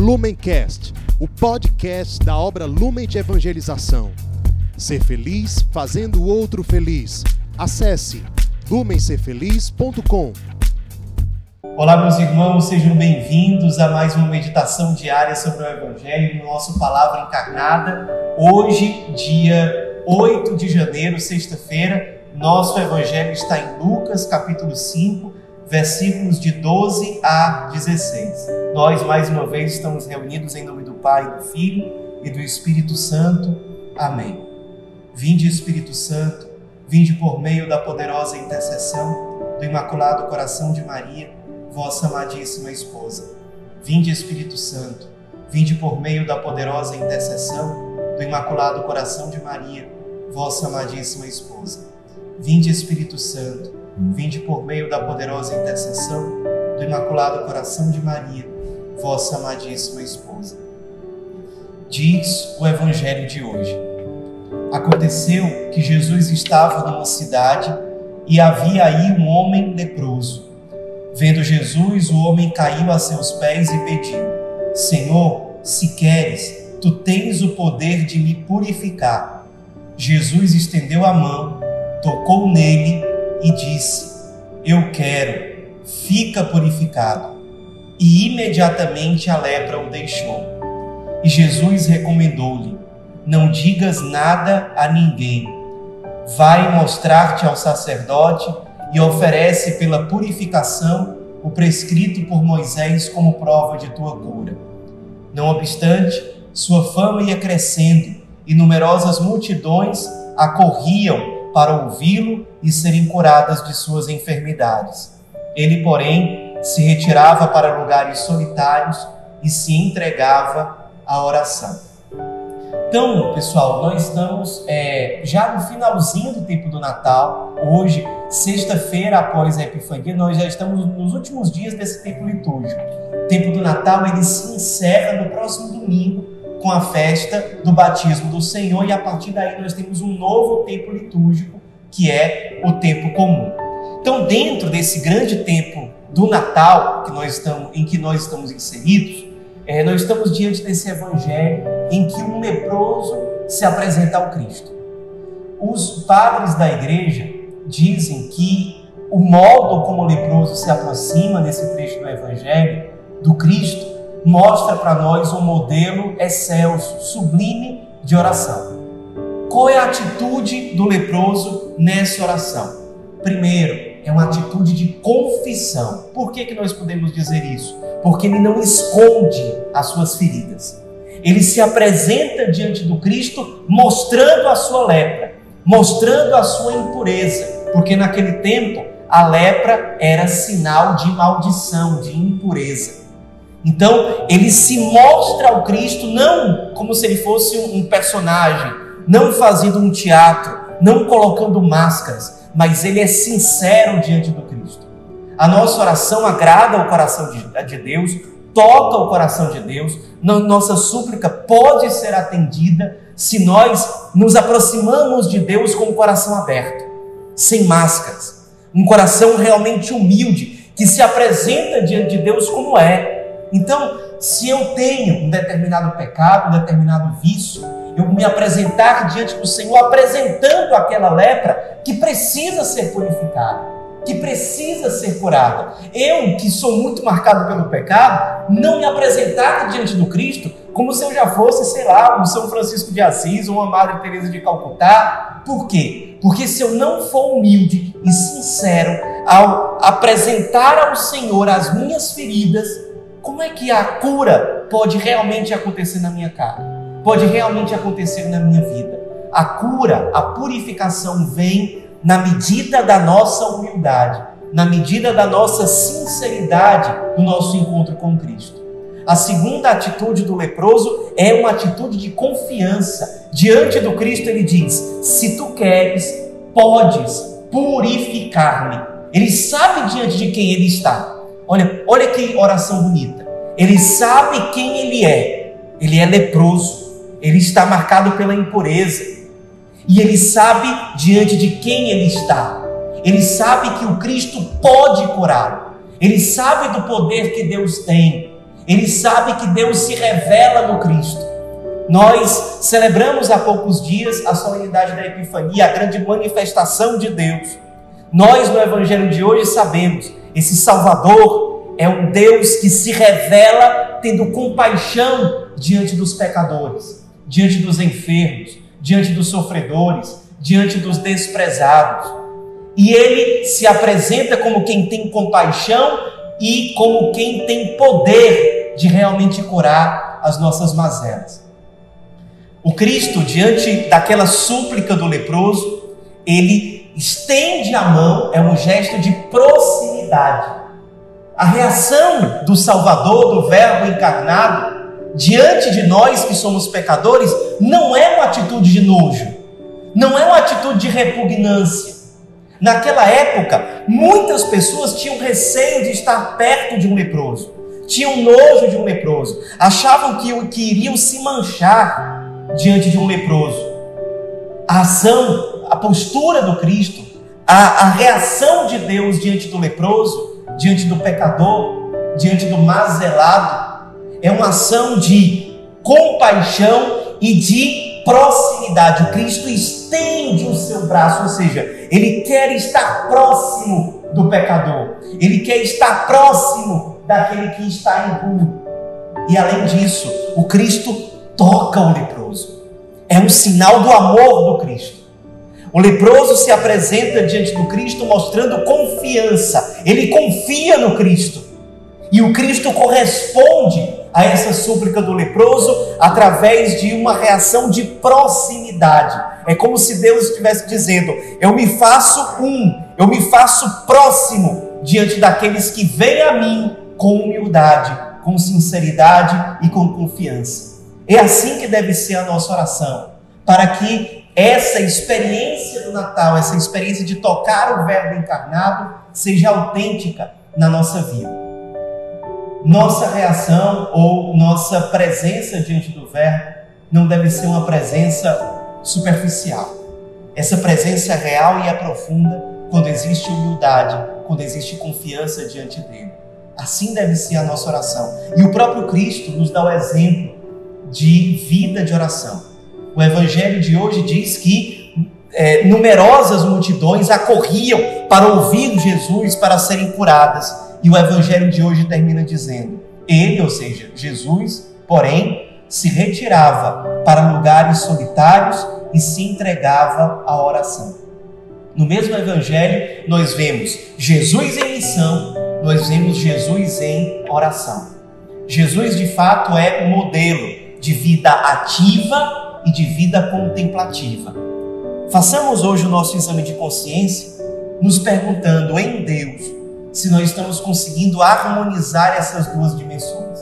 Lumencast, o podcast da obra Lumen de Evangelização. Ser feliz fazendo o outro feliz. Acesse lumencerfeliz.com. Olá, meus irmãos, sejam bem-vindos a mais uma meditação diária sobre o Evangelho no nosso Palavra Encarnada. Hoje, dia 8 de janeiro, sexta-feira, nosso Evangelho está em Lucas, capítulo 5, versículos de 12 a 16. Nós, mais uma vez, estamos reunidos em nome do Pai, do Filho e do Espírito Santo. Amém. Vinde, Espírito Santo, vinde por meio da poderosa intercessão do Imaculado Coração de Maria, vossa amadíssima esposa. Vinde, Espírito Santo, vinde por meio da poderosa intercessão do Imaculado Coração de Maria, vossa amadíssima esposa. Vinde, Espírito Santo, vinde por meio da poderosa intercessão do Imaculado Coração de Maria, vossa amadíssima esposa. Diz o Evangelho de hoje. Aconteceu que Jesus estava numa cidade e havia aí um homem leproso. Vendo Jesus, o homem caiu a seus pés e pediu: Senhor, se queres, tu tens o poder de me purificar. Jesus estendeu a mão, tocou nele e disse: Eu quero, fica purificado. E imediatamente a lepra o deixou. E Jesus recomendou-lhe: Não digas nada a ninguém. Vai mostrar-te ao sacerdote e oferece pela purificação o prescrito por Moisés como prova de tua cura. Não obstante, sua fama ia crescendo e numerosas multidões acorriam para ouvi-lo e serem curadas de suas enfermidades. Ele, porém, se retirava para lugares solitários e se entregava à oração. Então, pessoal, nós estamos é, já no finalzinho do tempo do Natal. Hoje, sexta-feira após a Epifania, nós já estamos nos últimos dias desse tempo litúrgico. O tempo do Natal ele se encerra no próximo domingo com a festa do batismo do Senhor e a partir daí nós temos um novo tempo litúrgico que é o tempo comum. Então, dentro desse grande tempo do Natal que nós estamos, em que nós estamos inseridos, é, nós estamos diante desse evangelho em que um leproso se apresenta ao Cristo. Os padres da igreja dizem que o modo como o leproso se aproxima nesse trecho do evangelho do Cristo mostra para nós um modelo excelso, sublime de oração. Qual é a atitude do leproso nessa oração? Primeiro, é uma atitude de confissão. Por que, que nós podemos dizer isso? Porque ele não esconde as suas feridas. Ele se apresenta diante do Cristo mostrando a sua lepra, mostrando a sua impureza, porque naquele tempo a lepra era sinal de maldição, de impureza. Então, ele se mostra ao Cristo não como se ele fosse um personagem, não fazendo um teatro, não colocando máscaras, mas ele é sincero diante do Cristo. A nossa oração agrada o coração de, Deus, toca o coração de Deus, nossa súplica pode ser atendida se nós nos aproximamos de Deus com o coração aberto, sem máscaras, um coração realmente humilde, que se apresenta diante de Deus como é, então, se eu tenho um determinado pecado, um determinado vício, eu me apresentar diante do Senhor apresentando aquela lepra que precisa ser purificada, que precisa ser curada. Eu, que sou muito marcado pelo pecado, não me apresentar diante do Cristo como se eu já fosse, sei lá, um São Francisco de Assis ou uma Madre Teresa de Calcutá. Por quê? Porque se eu não for humilde e sincero ao apresentar ao Senhor as minhas feridas, como é que a cura pode realmente acontecer na minha cara? Pode realmente acontecer na minha vida? A cura, a purificação vem na medida da nossa humildade, na medida da nossa sinceridade no nosso encontro com Cristo. A segunda atitude do leproso é uma atitude de confiança. Diante do Cristo, ele diz: Se tu queres, podes purificar-me. Ele sabe diante de quem ele está. Olha, olha que oração bonita. Ele sabe quem ele é. Ele é leproso. Ele está marcado pela impureza. E ele sabe diante de quem ele está. Ele sabe que o Cristo pode curá-lo. Ele sabe do poder que Deus tem. Ele sabe que Deus se revela no Cristo. Nós celebramos há poucos dias a solenidade da Epifania, a grande manifestação de Deus. Nós, no Evangelho de hoje, sabemos: esse Salvador é um Deus que se revela tendo compaixão diante dos pecadores, diante dos enfermos, diante dos sofredores, diante dos desprezados. E ele se apresenta como quem tem compaixão e como quem tem poder de realmente curar as nossas mazelas. O Cristo, diante daquela súplica do leproso, ele estende a mão, é um gesto de proximidade. A reação do Salvador, do Verbo encarnado, diante de nós que somos pecadores, não é uma atitude de nojo, não é uma atitude de repugnância. Naquela época, muitas pessoas tinham receio de estar perto de um leproso, tinham nojo de um leproso, achavam que, que iriam se manchar diante de um leproso. A ação, a postura do Cristo, a, a reação de Deus diante do leproso, diante do pecador, diante do mazelado, é uma ação de compaixão e de proximidade. O Cristo estende o seu braço, ou seja, ele quer estar próximo do pecador, ele quer estar próximo daquele que está impuro. E além disso, o Cristo toca o leproso. É um sinal do amor do Cristo. O leproso se apresenta diante do Cristo mostrando confiança. Ele confia no Cristo. E o Cristo corresponde a essa súplica do leproso através de uma reação de proximidade. É como se Deus estivesse dizendo: Eu me faço um, eu me faço próximo diante daqueles que vêm a mim com humildade, com sinceridade e com confiança. É assim que deve ser a nossa oração, para que essa experiência do Natal, essa experiência de tocar o Verbo encarnado, seja autêntica na nossa vida. Nossa reação ou nossa presença diante do Verbo não deve ser uma presença superficial. Essa presença é real e é profunda quando existe humildade, quando existe confiança diante dele. Assim deve ser a nossa oração. E o próprio Cristo nos dá o exemplo de vida de oração. O Evangelho de hoje diz que é, numerosas multidões acorriam para ouvir Jesus para serem curadas. E o Evangelho de hoje termina dizendo: Ele, ou seja, Jesus, porém, se retirava para lugares solitários e se entregava à oração. No mesmo Evangelho, nós vemos Jesus em missão, nós vemos Jesus em oração. Jesus, de fato, é o modelo de vida ativa e de vida contemplativa. Façamos hoje o nosso exame de consciência, nos perguntando em Deus se nós estamos conseguindo harmonizar essas duas dimensões,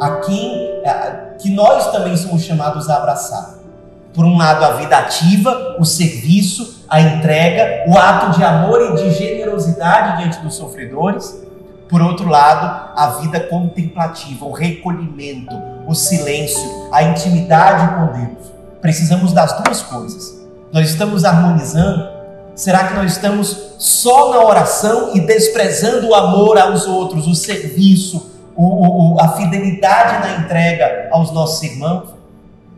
a quem a, que nós também somos chamados a abraçar. Por um lado, a vida ativa, o serviço, a entrega, o ato de amor e de generosidade diante dos sofredores. Por outro lado, a vida contemplativa, o recolhimento, o silêncio, a intimidade com Deus. Precisamos das duas coisas. Nós estamos harmonizando? Será que nós estamos só na oração e desprezando o amor aos outros, o serviço, o, o, a fidelidade na entrega aos nossos irmãos?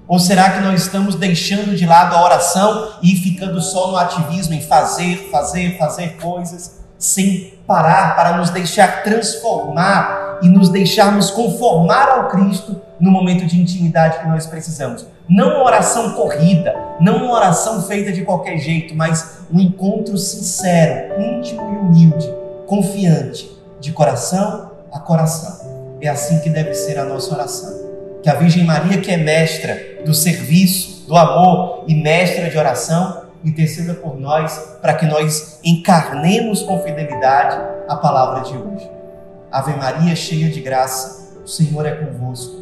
Ou será que nós estamos deixando de lado a oração e ficando só no ativismo, em fazer, fazer, fazer coisas, sem parar para nos deixar transformar e nos deixarmos conformar ao Cristo no momento de intimidade que nós precisamos. Não uma oração corrida, não uma oração feita de qualquer jeito, mas um encontro sincero, íntimo e humilde, confiante, de coração a coração. É assim que deve ser a nossa oração. Que a Virgem Maria, que é mestra do serviço, do amor e mestra de oração, interceda por nós para que nós encarnemos com fidelidade a palavra de hoje. Ave Maria, cheia de graça, o Senhor é convosco.